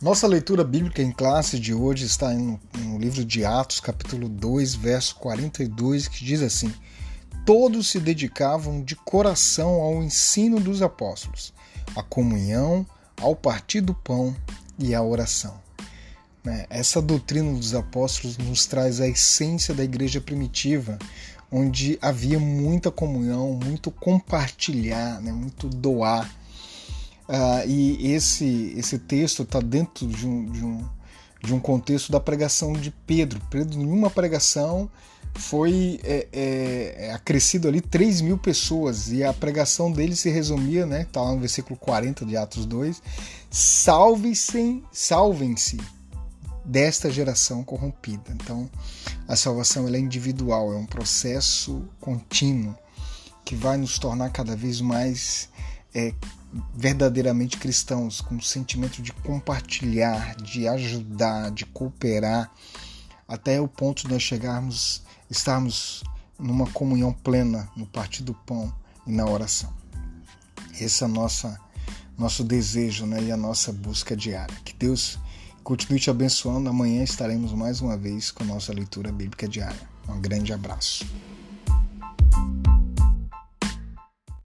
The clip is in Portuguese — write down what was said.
Nossa leitura bíblica em classe de hoje está no, no livro de Atos, capítulo 2, verso 42, que diz assim: Todos se dedicavam de coração ao ensino dos apóstolos, à comunhão, ao partir do pão e à oração. Né? Essa doutrina dos apóstolos nos traz a essência da igreja primitiva, onde havia muita comunhão, muito compartilhar, né? muito doar Uh, e esse, esse texto está dentro de um, de, um, de um contexto da pregação de Pedro. Pedro, em uma pregação, foi é, é, é acrescido ali 3 mil pessoas e a pregação dele se resumia, né? Está lá no versículo 40 de Atos 2: salvem-se, salvem-se desta geração corrompida. Então, a salvação é individual, é um processo contínuo que vai nos tornar cada vez mais é, verdadeiramente cristãos, com o sentimento de compartilhar, de ajudar, de cooperar, até o ponto de nós chegarmos, estarmos numa comunhão plena no partir do pão e na oração. Esse é o nosso, desejo né, e a nossa busca diária. Que Deus continue te abençoando. Amanhã estaremos mais uma vez com nossa leitura bíblica diária. Um grande abraço.